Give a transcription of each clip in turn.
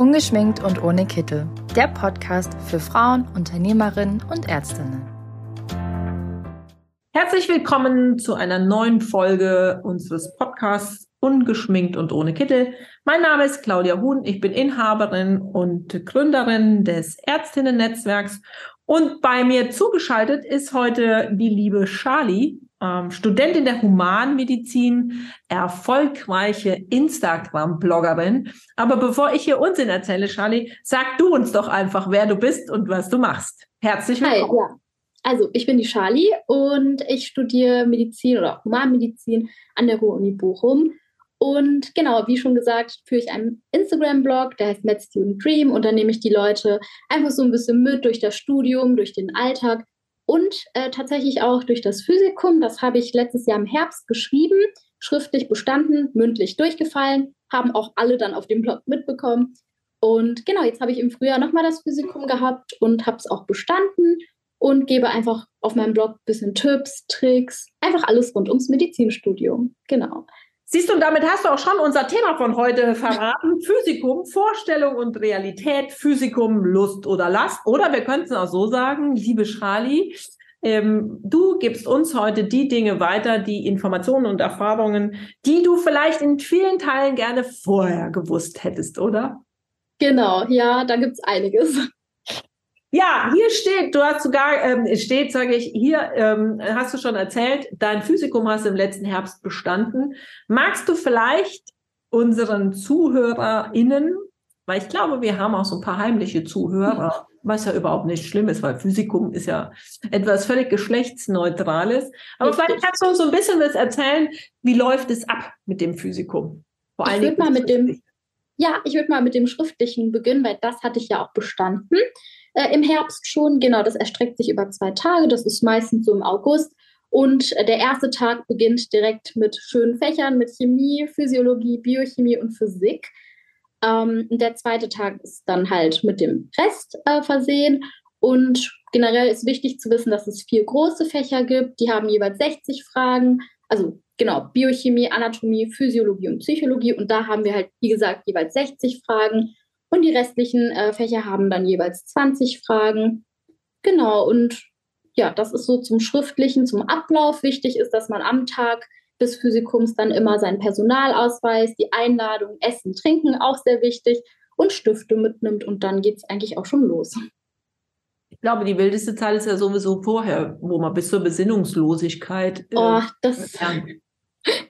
Ungeschminkt und ohne Kittel. Der Podcast für Frauen, Unternehmerinnen und Ärztinnen. Herzlich willkommen zu einer neuen Folge unseres Podcasts Ungeschminkt und ohne Kittel. Mein Name ist Claudia Huhn. Ich bin Inhaberin und Gründerin des Ärztinnen-Netzwerks. Und bei mir zugeschaltet ist heute die liebe Charlie ähm, Studentin der Humanmedizin, erfolgreiche Instagram-Bloggerin. Aber bevor ich hier Unsinn erzähle, Charlie, sag du uns doch einfach, wer du bist und was du machst. Herzlich willkommen. Hi, ja. Also, ich bin die Charlie und ich studiere Medizin oder Humanmedizin an der Ruhr-Uni Bochum. Und genau, wie schon gesagt, führe ich einen Instagram-Blog, der heißt Med Student Dream. Und da nehme ich die Leute einfach so ein bisschen mit durch das Studium, durch den Alltag und äh, tatsächlich auch durch das Physikum. Das habe ich letztes Jahr im Herbst geschrieben, schriftlich bestanden, mündlich durchgefallen, haben auch alle dann auf dem Blog mitbekommen. Und genau, jetzt habe ich im Frühjahr nochmal das Physikum gehabt und habe es auch bestanden und gebe einfach auf meinem Blog ein bisschen Tipps, Tricks, einfach alles rund ums Medizinstudium. Genau. Siehst du, und damit hast du auch schon unser Thema von heute verraten. Physikum, Vorstellung und Realität, Physikum, Lust oder Last. Oder wir könnten es auch so sagen, liebe Charlie, ähm, du gibst uns heute die Dinge weiter, die Informationen und Erfahrungen, die du vielleicht in vielen Teilen gerne vorher gewusst hättest, oder? Genau, ja, da gibt es einiges. Ja, hier steht, du hast sogar, ähm, steht, sage ich, hier ähm, hast du schon erzählt, dein Physikum hast du im letzten Herbst bestanden. Magst du vielleicht unseren ZuhörerInnen, weil ich glaube, wir haben auch so ein paar heimliche Zuhörer, was ja überhaupt nicht schlimm ist, weil Physikum ist ja etwas völlig geschlechtsneutrales. Aber Richtig. vielleicht kannst du uns so ein bisschen was erzählen, wie läuft es ab mit dem Physikum? Vor ich würde mal mit dem, ja, ich würde mal mit dem Schriftlichen beginnen, weil das hatte ich ja auch bestanden äh, im Herbst schon. Genau, das erstreckt sich über zwei Tage. Das ist meistens so im August. Und äh, der erste Tag beginnt direkt mit schönen Fächern, mit Chemie, Physiologie, Biochemie und Physik. Ähm, der zweite Tag ist dann halt mit dem Rest äh, versehen. Und generell ist wichtig zu wissen, dass es vier große Fächer gibt. Die haben jeweils 60 Fragen. Also genau, Biochemie, Anatomie, Physiologie und Psychologie. Und da haben wir halt, wie gesagt, jeweils 60 Fragen. Und die restlichen äh, Fächer haben dann jeweils 20 Fragen. Genau, und ja, das ist so zum Schriftlichen, zum Ablauf. Wichtig ist, dass man am Tag des Physikums dann immer seinen Personalausweis, die Einladung, Essen, Trinken, auch sehr wichtig, und Stifte mitnimmt. Und dann geht es eigentlich auch schon los. Ich glaube, die wildeste Zeit ist ja sowieso vorher, wo man bis zur Besinnungslosigkeit. Äh, oh, das,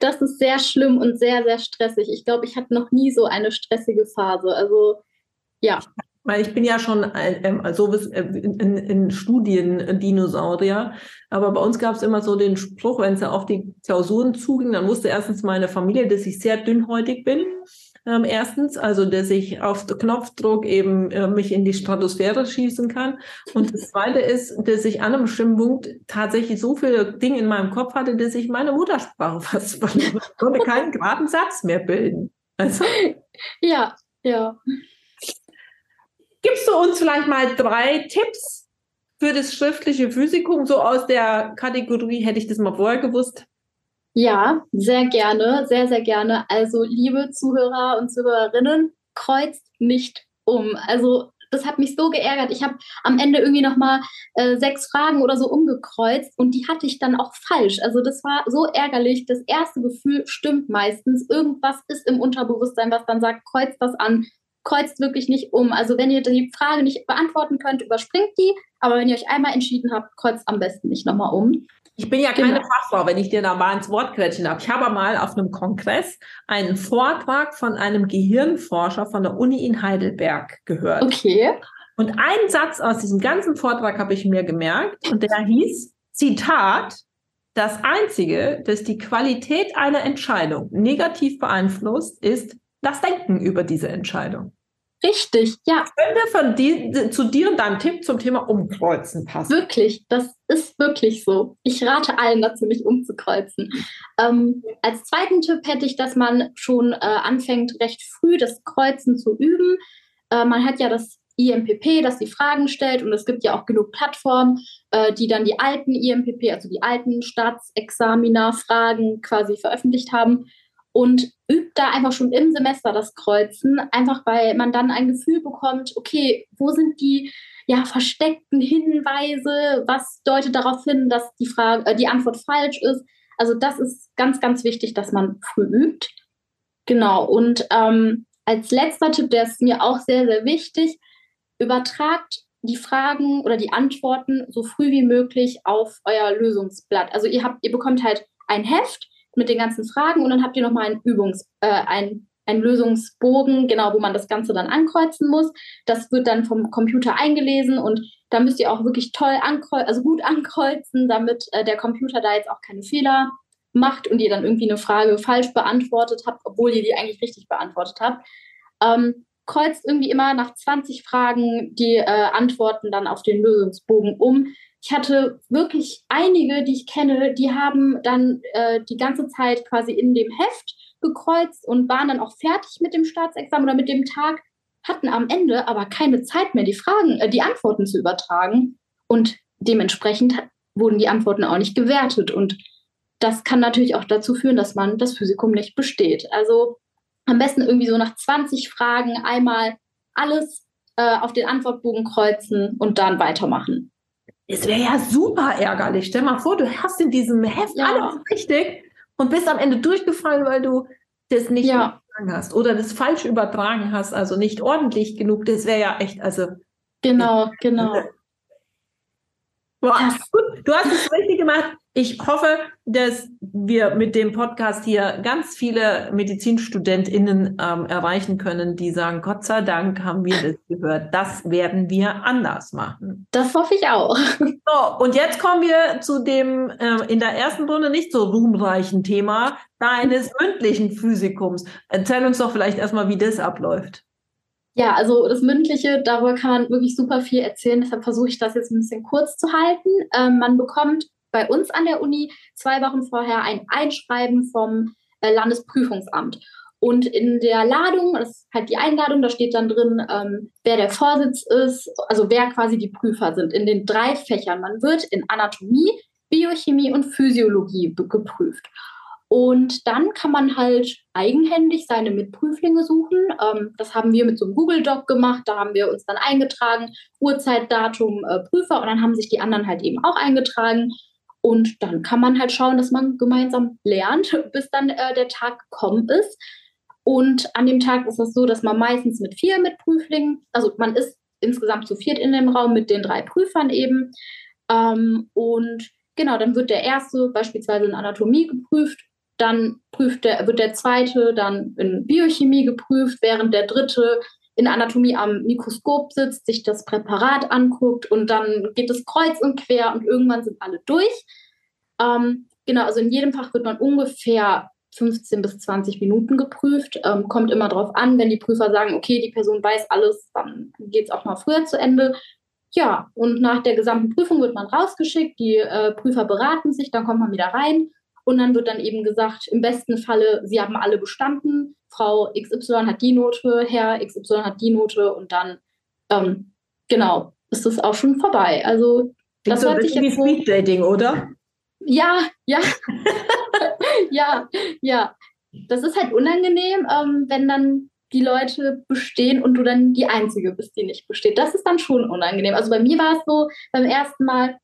das ist sehr schlimm und sehr, sehr stressig. Ich glaube, ich hatte noch nie so eine stressige Phase. Also ja. Weil ich bin ja schon ähm, so äh, in, in Studien Dinosaurier, aber bei uns gab es immer so den Spruch, wenn es auf die Klausuren zuging, dann wusste erstens meine Familie, dass ich sehr dünnhäutig bin. Ähm, erstens, also dass ich auf Knopfdruck eben äh, mich in die Stratosphäre schießen kann. Und das Zweite ist, dass ich an einem bestimmten Punkt tatsächlich so viele Dinge in meinem Kopf hatte, dass ich meine Muttersprache fast verloren. Ich konnte keinen geraden Satz mehr bilden. Also, ja, ja. Du uns vielleicht mal drei Tipps für das schriftliche Physikum, so aus der Kategorie, hätte ich das mal vorher gewusst? Ja, sehr gerne, sehr, sehr gerne. Also, liebe Zuhörer und Zuhörerinnen, kreuzt nicht um. Also, das hat mich so geärgert. Ich habe am Ende irgendwie nochmal äh, sechs Fragen oder so umgekreuzt und die hatte ich dann auch falsch. Also das war so ärgerlich. Das erste Gefühl stimmt meistens. Irgendwas ist im Unterbewusstsein, was dann sagt, kreuzt das an kreuzt wirklich nicht um. Also wenn ihr die Frage nicht beantworten könnt, überspringt die. Aber wenn ihr euch einmal entschieden habt, kreuzt am besten nicht nochmal um. Ich bin ja keine genau. Fachfrau, wenn ich dir da mal ins Wort quetschen darf. Ich habe mal auf einem Kongress einen Vortrag von einem Gehirnforscher von der Uni in Heidelberg gehört. Okay. Und einen Satz aus diesem ganzen Vortrag habe ich mir gemerkt und der hieß, Zitat, das Einzige, das die Qualität einer Entscheidung negativ beeinflusst, ist das Denken über diese Entscheidung. Richtig, ja. könnte von die, zu dir und deinem Tipp zum Thema Umkreuzen passen. Wirklich, das ist wirklich so. Ich rate allen dazu, nicht umzukreuzen. Ähm, als zweiten Tipp hätte ich, dass man schon äh, anfängt, recht früh das Kreuzen zu üben. Äh, man hat ja das IMPP, das die Fragen stellt und es gibt ja auch genug Plattformen, äh, die dann die alten IMPP, also die alten Staatsexamina-Fragen quasi veröffentlicht haben. Und übt da einfach schon im Semester das Kreuzen, einfach weil man dann ein Gefühl bekommt, okay, wo sind die ja, versteckten Hinweise, was deutet darauf hin, dass die Frage, äh, die Antwort falsch ist. Also das ist ganz, ganz wichtig, dass man früh übt. Genau. Und ähm, als letzter Tipp, der ist mir auch sehr, sehr wichtig, übertragt die Fragen oder die Antworten so früh wie möglich auf euer Lösungsblatt. Also ihr habt, ihr bekommt halt ein Heft mit den ganzen Fragen und dann habt ihr nochmal ein Übungs, äh, ein, ein Lösungsbogen, genau, wo man das Ganze dann ankreuzen muss. Das wird dann vom Computer eingelesen und da müsst ihr auch wirklich toll ankreuzen, also gut ankreuzen, damit äh, der Computer da jetzt auch keine Fehler macht und ihr dann irgendwie eine Frage falsch beantwortet habt, obwohl ihr die eigentlich richtig beantwortet habt. Ähm, kreuzt irgendwie immer nach 20 Fragen die äh, Antworten dann auf den Lösungsbogen um. Ich hatte wirklich einige, die ich kenne, die haben dann äh, die ganze Zeit quasi in dem Heft gekreuzt und waren dann auch fertig mit dem Staatsexamen oder mit dem Tag, hatten am Ende aber keine Zeit mehr, die Fragen, äh, die Antworten zu übertragen. Und dementsprechend wurden die Antworten auch nicht gewertet. Und das kann natürlich auch dazu führen, dass man das Physikum nicht besteht. Also am besten irgendwie so nach 20 Fragen einmal alles äh, auf den Antwortbogen kreuzen und dann weitermachen. Es wäre ja super ärgerlich. Stell mal vor, du hast in diesem Heft ja. alles richtig und bist am Ende durchgefallen, weil du das nicht ja. übertragen hast oder das falsch übertragen hast, also nicht ordentlich genug. Das wäre ja echt, also. Genau, genau. Boah, gut, du hast es richtig gemacht. Ich hoffe, dass wir mit dem Podcast hier ganz viele MedizinstudentInnen ähm, erreichen können, die sagen, Gott sei Dank haben wir das gehört. Das werden wir anders machen. Das hoffe ich auch. So, und jetzt kommen wir zu dem äh, in der ersten Runde nicht so ruhmreichen Thema deines mündlichen Physikums. Erzähl uns doch vielleicht erstmal, wie das abläuft. Ja, also das Mündliche, darüber kann man wirklich super viel erzählen. Deshalb versuche ich das jetzt ein bisschen kurz zu halten. Ähm, man bekommt bei uns an der Uni zwei Wochen vorher ein Einschreiben vom äh, Landesprüfungsamt. Und in der Ladung, das ist halt die Einladung, da steht dann drin, ähm, wer der Vorsitz ist, also wer quasi die Prüfer sind in den drei Fächern. Man wird in Anatomie, Biochemie und Physiologie geprüft. Und dann kann man halt eigenhändig seine Mitprüflinge suchen. Ähm, das haben wir mit so einem Google Doc gemacht. Da haben wir uns dann eingetragen, Uhrzeit, Datum, äh, Prüfer. Und dann haben sich die anderen halt eben auch eingetragen. Und dann kann man halt schauen, dass man gemeinsam lernt, bis dann äh, der Tag gekommen ist. Und an dem Tag ist es so, dass man meistens mit vier Mitprüflingen, also man ist insgesamt zu viert in dem Raum mit den drei Prüfern eben. Ähm, und genau, dann wird der erste beispielsweise in Anatomie geprüft dann prüft der, wird der zweite dann in Biochemie geprüft, während der dritte in Anatomie am Mikroskop sitzt, sich das Präparat anguckt und dann geht es kreuz und quer und irgendwann sind alle durch. Ähm, genau, also in jedem Fach wird man ungefähr 15 bis 20 Minuten geprüft. Ähm, kommt immer darauf an, wenn die Prüfer sagen, okay, die Person weiß alles, dann geht es auch mal früher zu Ende. Ja, und nach der gesamten Prüfung wird man rausgeschickt, die äh, Prüfer beraten sich, dann kommt man wieder rein und dann wird dann eben gesagt, im besten Falle, sie haben alle bestanden, Frau XY hat die Note, Herr XY hat die Note und dann, ähm, genau, ist das auch schon vorbei. Also, das hört sich jetzt wie Speed Dating, oder? Ja, ja. ja, ja. Das ist halt unangenehm, ähm, wenn dann die Leute bestehen und du dann die Einzige bist, die nicht besteht. Das ist dann schon unangenehm. Also bei mir war es so, beim ersten Mal,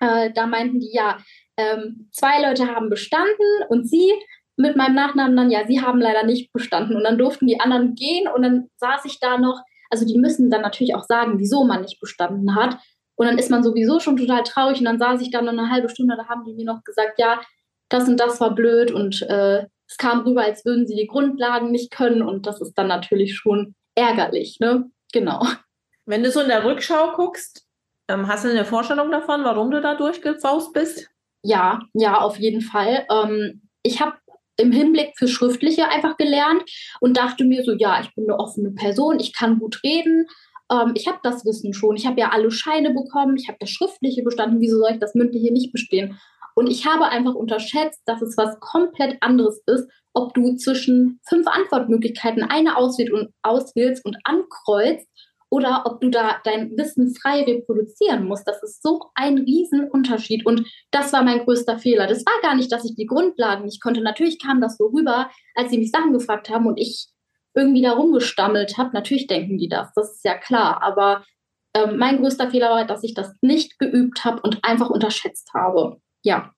äh, da meinten die, ja, ähm, zwei Leute haben bestanden und sie mit meinem Nachnamen dann, ja, sie haben leider nicht bestanden. Und dann durften die anderen gehen und dann saß ich da noch, also die müssen dann natürlich auch sagen, wieso man nicht bestanden hat. Und dann ist man sowieso schon total traurig und dann saß ich da noch eine halbe Stunde, da haben die mir noch gesagt, ja, das und das war blöd und äh, es kam rüber, als würden sie die Grundlagen nicht können und das ist dann natürlich schon ärgerlich, ne? Genau. Wenn du so in der Rückschau guckst, ähm, hast du eine Vorstellung davon, warum du da durchgesaust bist? Ja, ja, auf jeden Fall. Ähm, ich habe im Hinblick für Schriftliche einfach gelernt und dachte mir so, ja, ich bin eine offene Person, ich kann gut reden, ähm, ich habe das Wissen schon, ich habe ja alle Scheine bekommen, ich habe das Schriftliche bestanden, wieso soll ich das Mündliche nicht bestehen? Und ich habe einfach unterschätzt, dass es was komplett anderes ist, ob du zwischen fünf Antwortmöglichkeiten eine auswählst und, auswählst und ankreuzt oder ob du da dein Wissen frei reproduzieren musst. Das ist so ein Riesenunterschied. Und das war mein größter Fehler. Das war gar nicht, dass ich die Grundlagen nicht konnte. Natürlich kam das so rüber, als sie mich Sachen gefragt haben und ich irgendwie da rumgestammelt habe. Natürlich denken die das, das ist ja klar. Aber ähm, mein größter Fehler war, dass ich das nicht geübt habe und einfach unterschätzt habe. Ja.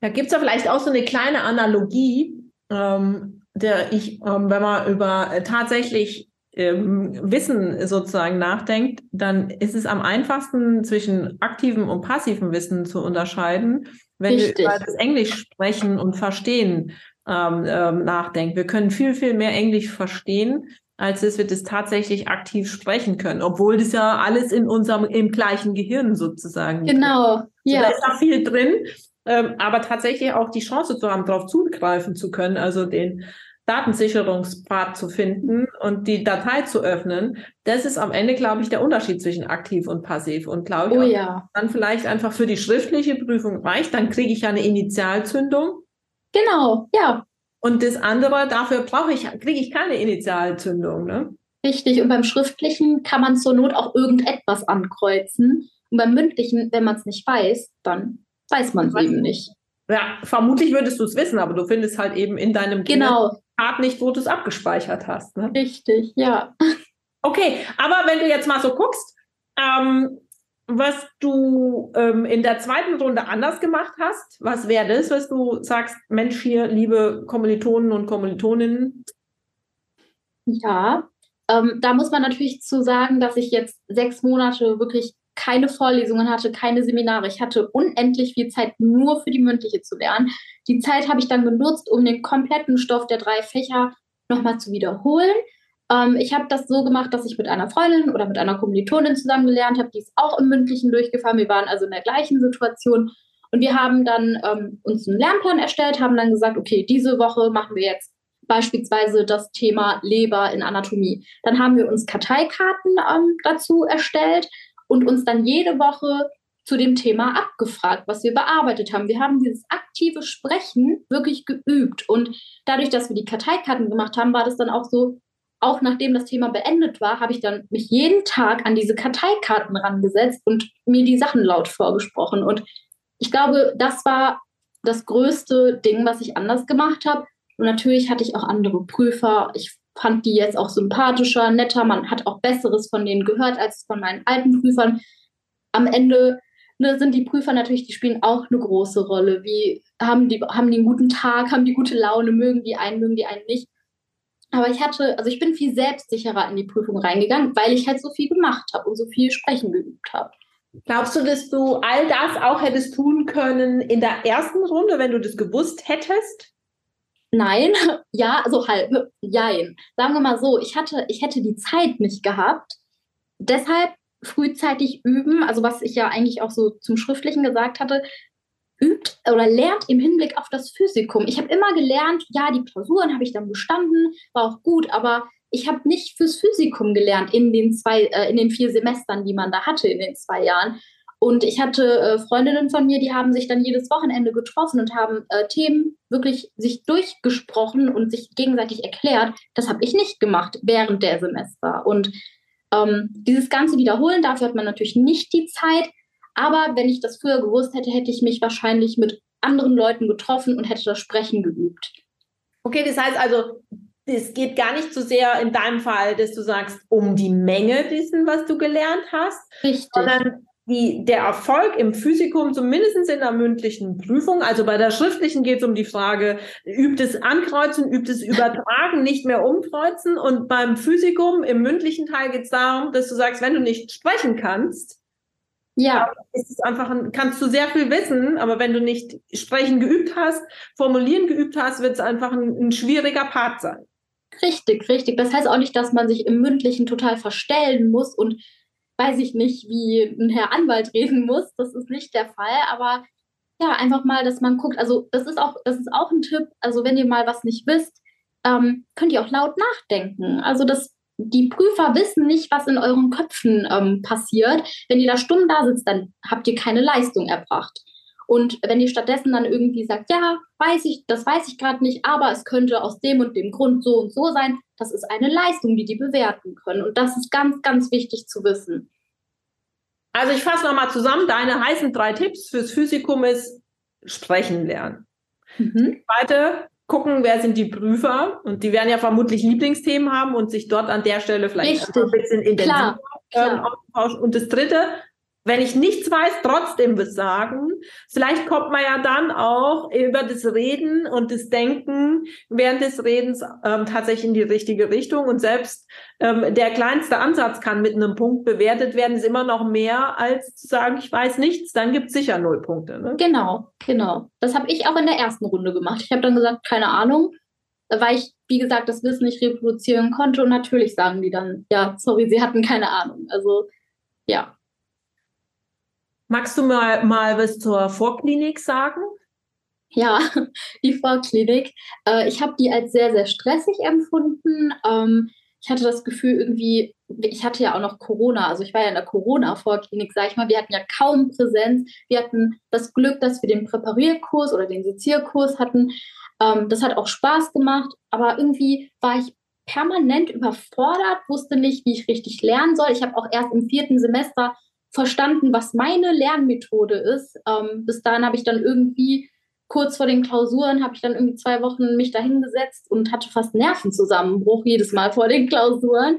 Da gibt es ja vielleicht auch so eine kleine Analogie, ähm, der ich, ähm, wenn man über äh, tatsächlich ähm, Wissen sozusagen nachdenkt, dann ist es am einfachsten zwischen aktivem und passivem Wissen zu unterscheiden, wenn Richtig. wir über das Englisch sprechen und verstehen ähm, ähm, nachdenken. Wir können viel, viel mehr Englisch verstehen, als dass wir das tatsächlich aktiv sprechen können, obwohl das ja alles in unserem im gleichen Gehirn sozusagen. Genau, also ja. Da ist da viel drin, ähm, aber tatsächlich auch die Chance zu haben, darauf zugreifen zu können, also den Datensicherungspfad zu finden und die Datei zu öffnen, das ist am Ende, glaube ich, der Unterschied zwischen aktiv und passiv. Und glaube ich, oh, ja. dann vielleicht einfach für die schriftliche Prüfung reicht, dann kriege ich ja eine Initialzündung. Genau, ja. Und das andere, dafür brauche ich, kriege ich keine Initialzündung. Ne? Richtig. Und beim Schriftlichen kann man zur Not auch irgendetwas ankreuzen. Und beim Mündlichen, wenn man es nicht weiß, dann weiß man es eben nicht. Ja, vermutlich würdest du es wissen, aber du findest halt eben in deinem genau. Art nicht, wo du es abgespeichert hast. Ne? Richtig, ja. Okay, aber wenn du jetzt mal so guckst, ähm, was du ähm, in der zweiten Runde anders gemacht hast, was wäre das, was du sagst, Mensch hier, liebe Kommilitonen und Kommilitoninnen? Ja, ähm, da muss man natürlich zu sagen, dass ich jetzt sechs Monate wirklich keine Vorlesungen hatte, keine Seminare. Ich hatte unendlich viel Zeit nur für die mündliche zu lernen. Die Zeit habe ich dann genutzt, um den kompletten Stoff der drei Fächer nochmal zu wiederholen. Ähm, ich habe das so gemacht, dass ich mit einer Freundin oder mit einer Kommilitonin zusammen gelernt habe, die ist auch im mündlichen durchgefahren. Wir waren also in der gleichen Situation. Und wir haben dann ähm, uns einen Lernplan erstellt, haben dann gesagt, okay, diese Woche machen wir jetzt beispielsweise das Thema Leber in Anatomie. Dann haben wir uns Karteikarten ähm, dazu erstellt, und uns dann jede Woche zu dem Thema abgefragt, was wir bearbeitet haben. Wir haben dieses aktive Sprechen wirklich geübt. Und dadurch, dass wir die Karteikarten gemacht haben, war das dann auch so, auch nachdem das Thema beendet war, habe ich dann mich jeden Tag an diese Karteikarten rangesetzt und mir die Sachen laut vorgesprochen. Und ich glaube, das war das größte Ding, was ich anders gemacht habe. Und natürlich hatte ich auch andere Prüfer. Ich fand die jetzt auch sympathischer, netter. Man hat auch Besseres von denen gehört als von meinen alten Prüfern. Am Ende ne, sind die Prüfer natürlich, die spielen auch eine große Rolle. Wie haben die, haben die einen guten Tag, haben die gute Laune, mögen die einen, mögen die einen nicht. Aber ich hatte, also ich bin viel selbstsicherer in die Prüfung reingegangen, weil ich halt so viel gemacht habe und so viel Sprechen geübt habe. Glaubst du, dass du all das auch hättest tun können in der ersten Runde, wenn du das gewusst hättest? Nein, ja, so halb, jein. Sagen wir mal so, ich hatte, ich hätte die Zeit nicht gehabt. Deshalb frühzeitig üben, also was ich ja eigentlich auch so zum Schriftlichen gesagt hatte, übt oder lernt im Hinblick auf das Physikum. Ich habe immer gelernt, ja, die Klausuren habe ich dann bestanden, war auch gut, aber ich habe nicht fürs Physikum gelernt in den zwei, äh, in den vier Semestern, die man da hatte in den zwei Jahren. Und ich hatte äh, Freundinnen von mir, die haben sich dann jedes Wochenende getroffen und haben äh, Themen wirklich sich durchgesprochen und sich gegenseitig erklärt. Das habe ich nicht gemacht während der Semester. Und ähm, dieses ganze Wiederholen, dafür hat man natürlich nicht die Zeit. Aber wenn ich das früher gewusst hätte, hätte ich mich wahrscheinlich mit anderen Leuten getroffen und hätte das Sprechen geübt. Okay, das heißt also, es geht gar nicht so sehr in deinem Fall, dass du sagst, um die Menge dessen, was du gelernt hast, Richtig. sondern die, der Erfolg im Physikum, zumindest in der mündlichen Prüfung, also bei der schriftlichen geht es um die Frage, übt es Ankreuzen, übt es Übertragen, nicht mehr umkreuzen. Und beim Physikum, im mündlichen Teil geht es darum, dass du sagst, wenn du nicht sprechen kannst, ja. ist es einfach ein, kannst du sehr viel wissen, aber wenn du nicht sprechen geübt hast, formulieren geübt hast, wird es einfach ein, ein schwieriger Part sein. Richtig, richtig. Das heißt auch nicht, dass man sich im mündlichen total verstellen muss und weiß ich nicht, wie ein Herr Anwalt reden muss. Das ist nicht der Fall, aber ja, einfach mal, dass man guckt. Also das ist auch, das ist auch ein Tipp. Also wenn ihr mal was nicht wisst, ähm, könnt ihr auch laut nachdenken. Also das, die Prüfer wissen nicht, was in euren Köpfen ähm, passiert. Wenn ihr da stumm da sitzt, dann habt ihr keine Leistung erbracht. Und wenn ihr stattdessen dann irgendwie sagt, ja, weiß ich, das weiß ich gerade nicht, aber es könnte aus dem und dem Grund so und so sein, das ist eine Leistung, die die bewerten können. Und das ist ganz, ganz wichtig zu wissen. Also ich fasse nochmal zusammen. Deine heißen drei Tipps fürs Physikum ist sprechen lernen. Mhm. Zweite, gucken, wer sind die Prüfer. Und die werden ja vermutlich Lieblingsthemen haben und sich dort an der Stelle vielleicht ein bisschen intensiver ähm, austauschen. Und das dritte, wenn ich nichts weiß, trotzdem was sagen. Vielleicht kommt man ja dann auch über das Reden und das Denken während des Redens ähm, tatsächlich in die richtige Richtung. Und selbst ähm, der kleinste Ansatz kann mit einem Punkt bewertet werden, ist immer noch mehr als zu sagen, ich weiß nichts, dann gibt es sicher null Punkte. Ne? Genau, genau. Das habe ich auch in der ersten Runde gemacht. Ich habe dann gesagt, keine Ahnung, weil ich, wie gesagt, das Wissen nicht reproduzieren konnte. Und natürlich sagen die dann, ja, sorry, sie hatten keine Ahnung. Also ja. Magst du mal, mal was zur Vorklinik sagen? Ja, die Vorklinik. Äh, ich habe die als sehr, sehr stressig empfunden. Ähm, ich hatte das Gefühl irgendwie, ich hatte ja auch noch Corona, also ich war ja in der Corona-Vorklinik, sag ich mal, wir hatten ja kaum Präsenz. Wir hatten das Glück, dass wir den Präparierkurs oder den Sezierkurs hatten. Ähm, das hat auch Spaß gemacht, aber irgendwie war ich permanent überfordert, wusste nicht, wie ich richtig lernen soll. Ich habe auch erst im vierten Semester verstanden, was meine Lernmethode ist. Ähm, bis dahin habe ich dann irgendwie kurz vor den Klausuren habe ich dann irgendwie zwei Wochen mich dahingesetzt und hatte fast Nervenzusammenbruch jedes Mal vor den Klausuren.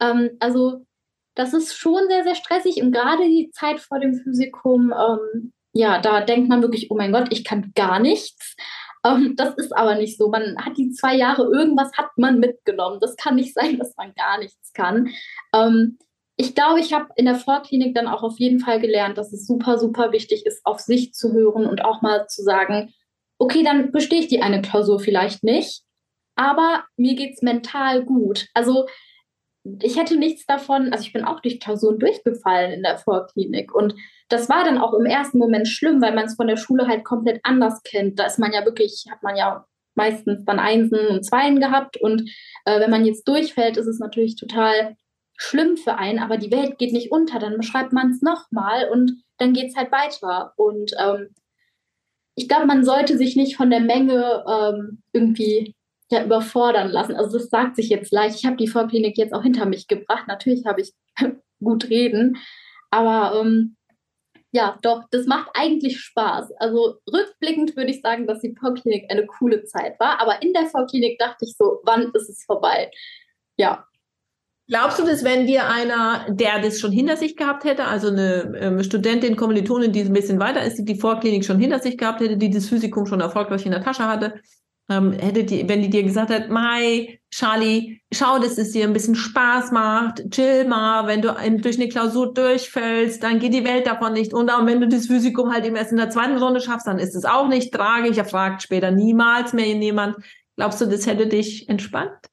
Ähm, also das ist schon sehr, sehr stressig und gerade die Zeit vor dem Physikum, ähm, ja, da denkt man wirklich, oh mein Gott, ich kann gar nichts. Ähm, das ist aber nicht so. Man hat die zwei Jahre, irgendwas hat man mitgenommen. Das kann nicht sein, dass man gar nichts kann. Ähm, ich glaube, ich habe in der Vorklinik dann auch auf jeden Fall gelernt, dass es super, super wichtig ist, auf sich zu hören und auch mal zu sagen, okay, dann bestehe ich die eine Klausur vielleicht nicht, aber mir geht es mental gut. Also ich hätte nichts davon, also ich bin auch durch Klausuren durchgefallen in der Vorklinik und das war dann auch im ersten Moment schlimm, weil man es von der Schule halt komplett anders kennt. Da ist man ja wirklich, hat man ja meistens dann Einsen und Zweien gehabt und äh, wenn man jetzt durchfällt, ist es natürlich total schlimm für einen, aber die Welt geht nicht unter, dann beschreibt man es nochmal und dann geht es halt weiter. Und ähm, ich glaube, man sollte sich nicht von der Menge ähm, irgendwie ja, überfordern lassen. Also das sagt sich jetzt leicht. Ich habe die Vorklinik jetzt auch hinter mich gebracht. Natürlich habe ich gut reden, aber ähm, ja, doch, das macht eigentlich Spaß. Also rückblickend würde ich sagen, dass die Vorklinik eine coole Zeit war, aber in der Vorklinik dachte ich so, wann ist es vorbei? Ja, Glaubst du, dass wenn dir einer, der das schon hinter sich gehabt hätte, also eine ähm, Studentin, Kommilitonin, die ein bisschen weiter ist, die die Vorklinik schon hinter sich gehabt hätte, die das Physikum schon erfolgreich in der Tasche hatte, ähm, hätte die, wenn die dir gesagt hat, Mai, Charlie, schau, dass es dir ein bisschen Spaß macht, chill mal, wenn du ein, durch eine Klausur durchfällst, dann geht die Welt davon nicht unter. Und wenn du das Physikum halt eben erst in der zweiten Runde schaffst, dann ist es auch nicht tragisch. Er fragt später niemals mehr jemand. Glaubst du, das hätte dich entspannt?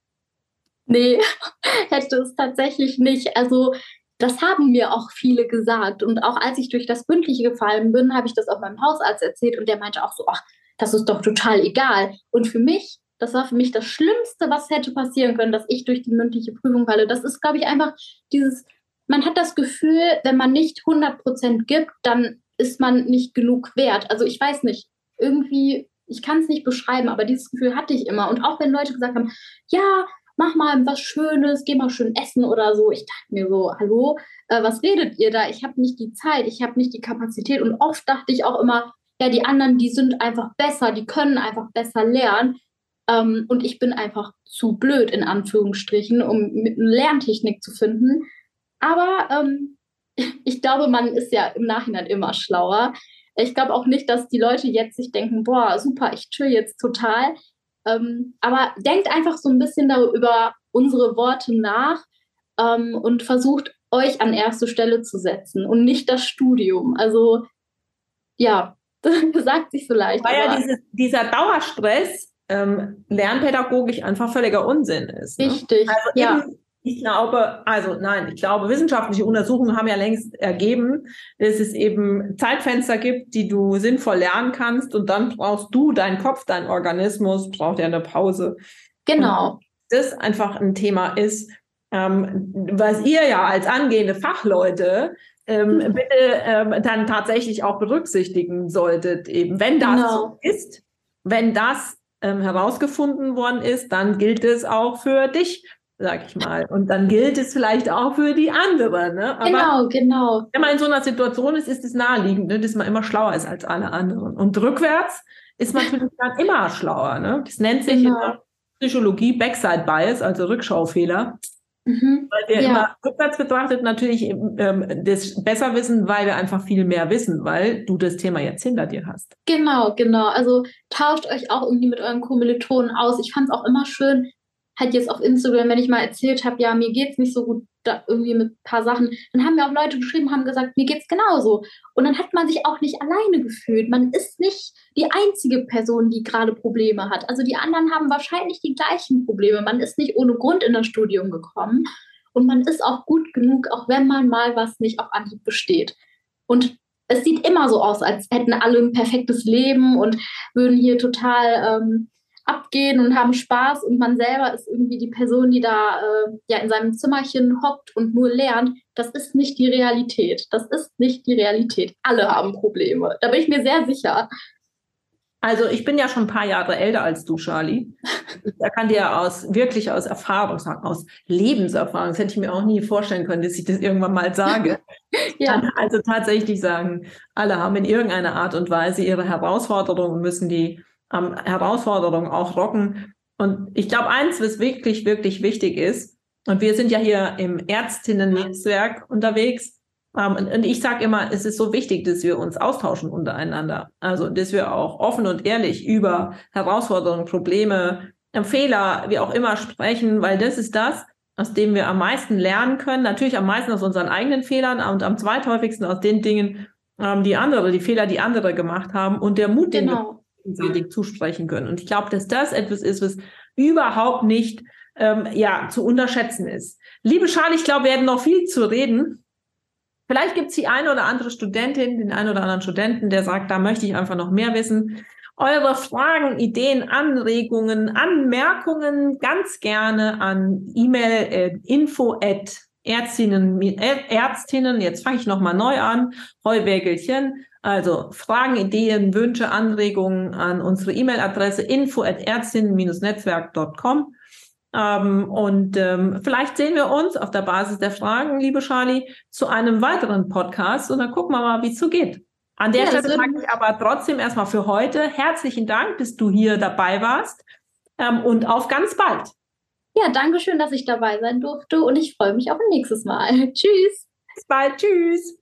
Nee, hätte es tatsächlich nicht. Also das haben mir auch viele gesagt. Und auch als ich durch das Bündliche gefallen bin, habe ich das auch meinem Hausarzt erzählt und der meinte auch so, ach, das ist doch total egal. Und für mich, das war für mich das Schlimmste, was hätte passieren können, dass ich durch die mündliche Prüfung falle. Das ist, glaube ich, einfach dieses, man hat das Gefühl, wenn man nicht 100% gibt, dann ist man nicht genug wert. Also ich weiß nicht, irgendwie, ich kann es nicht beschreiben, aber dieses Gefühl hatte ich immer. Und auch wenn Leute gesagt haben, ja, mach mal was Schönes, geh mal schön essen oder so. Ich dachte mir so, hallo, äh, was redet ihr da? Ich habe nicht die Zeit, ich habe nicht die Kapazität. Und oft dachte ich auch immer, ja, die anderen, die sind einfach besser, die können einfach besser lernen. Ähm, und ich bin einfach zu blöd, in Anführungsstrichen, um mit einer Lerntechnik zu finden. Aber ähm, ich glaube, man ist ja im Nachhinein immer schlauer. Ich glaube auch nicht, dass die Leute jetzt sich denken, boah, super, ich chill jetzt total. Ähm, aber denkt einfach so ein bisschen darüber unsere Worte nach ähm, und versucht euch an erste Stelle zu setzen und nicht das Studium. Also ja, das sagt sich so leicht. Weil ja dieses, dieser Dauerstress ähm, lernpädagogisch einfach völliger Unsinn ist. Ne? Richtig. Also ja. Eben, ich glaube, also nein, ich glaube, wissenschaftliche Untersuchungen haben ja längst ergeben, dass es eben Zeitfenster gibt, die du sinnvoll lernen kannst und dann brauchst du, dein Kopf, dein Organismus, braucht ja eine Pause. Genau. Und das einfach ein Thema ist, ähm, was ihr ja als angehende Fachleute ähm, mhm. bitte ähm, dann tatsächlich auch berücksichtigen solltet. Eben, wenn das genau. so ist, wenn das ähm, herausgefunden worden ist, dann gilt es auch für dich, sag ich mal. Und dann gilt es vielleicht auch für die andere. Ne? Aber genau, genau. Wenn man in so einer Situation ist, ist es naheliegend, ne, dass man immer schlauer ist als alle anderen. Und rückwärts ist man natürlich dann immer schlauer. Ne? Das nennt sich genau. in der Psychologie Backside Bias, also Rückschaufehler. Mhm. Weil wir ja. immer rückwärts betrachtet natürlich ähm, das besser wissen, weil wir einfach viel mehr wissen, weil du das Thema jetzt hinter dir hast. Genau, genau. Also tauscht euch auch irgendwie mit euren Kommilitonen aus. Ich fand es auch immer schön, halt jetzt auf Instagram, wenn ich mal erzählt habe, ja, mir geht es nicht so gut da irgendwie mit ein paar Sachen, dann haben mir auch Leute geschrieben, haben gesagt, mir geht es genauso. Und dann hat man sich auch nicht alleine gefühlt. Man ist nicht die einzige Person, die gerade Probleme hat. Also die anderen haben wahrscheinlich die gleichen Probleme. Man ist nicht ohne Grund in das Studium gekommen. Und man ist auch gut genug, auch wenn man mal was nicht auf Anhieb besteht. Und es sieht immer so aus, als hätten alle ein perfektes Leben und würden hier total ähm, abgehen und haben Spaß und man selber ist irgendwie die Person, die da äh, ja in seinem Zimmerchen hockt und nur lernt, das ist nicht die Realität. Das ist nicht die Realität. Alle haben Probleme. Da bin ich mir sehr sicher. Also ich bin ja schon ein paar Jahre älter als du, Charlie. Da kann dir aus wirklich aus Erfahrung sagen, aus Lebenserfahrung. Das hätte ich mir auch nie vorstellen können, dass ich das irgendwann mal sage. ja. Also tatsächlich sagen, alle haben in irgendeiner Art und Weise ihre Herausforderungen und müssen die ähm, Herausforderungen auch rocken. Und ich glaube, eins, was wirklich, wirklich wichtig ist, und wir sind ja hier im Ärztinnen-Netzwerk unterwegs, ähm, und, und, ich sage immer, es ist so wichtig, dass wir uns austauschen untereinander. Also, dass wir auch offen und ehrlich über Herausforderungen, Probleme, Fehler, wie auch immer sprechen, weil das ist das, aus dem wir am meisten lernen können. Natürlich am meisten aus unseren eigenen Fehlern und am zweithäufigsten aus den Dingen, ähm, die andere, die Fehler, die andere gemacht haben und der Mut, genau. den wir gegenseitig zusprechen können. Und ich glaube, dass das etwas ist, was überhaupt nicht ähm, ja, zu unterschätzen ist. Liebe Charlie, ich glaube, wir hätten noch viel zu reden. Vielleicht gibt es die eine oder andere Studentin, den einen oder anderen Studenten, der sagt, da möchte ich einfach noch mehr wissen. Eure Fragen, Ideen, Anregungen, Anmerkungen ganz gerne an E-Mail äh, info at Ärztinnen, Ärztinnen, jetzt fange ich nochmal neu an, Heuwägelchen, also Fragen, Ideen, Wünsche, Anregungen an unsere E-Mail-Adresse info at ärztinnen-netzwerk.com. Ähm, und ähm, vielleicht sehen wir uns auf der Basis der Fragen, liebe Charlie, zu einem weiteren Podcast und dann gucken wir mal, wie es so geht. An der ja, Stelle sage ich aber trotzdem erstmal für heute herzlichen Dank, dass du hier dabei warst ähm, und auf ganz bald. Ja, danke schön, dass ich dabei sein durfte und ich freue mich auf ein nächstes Mal. Tschüss. Bis bald. Tschüss.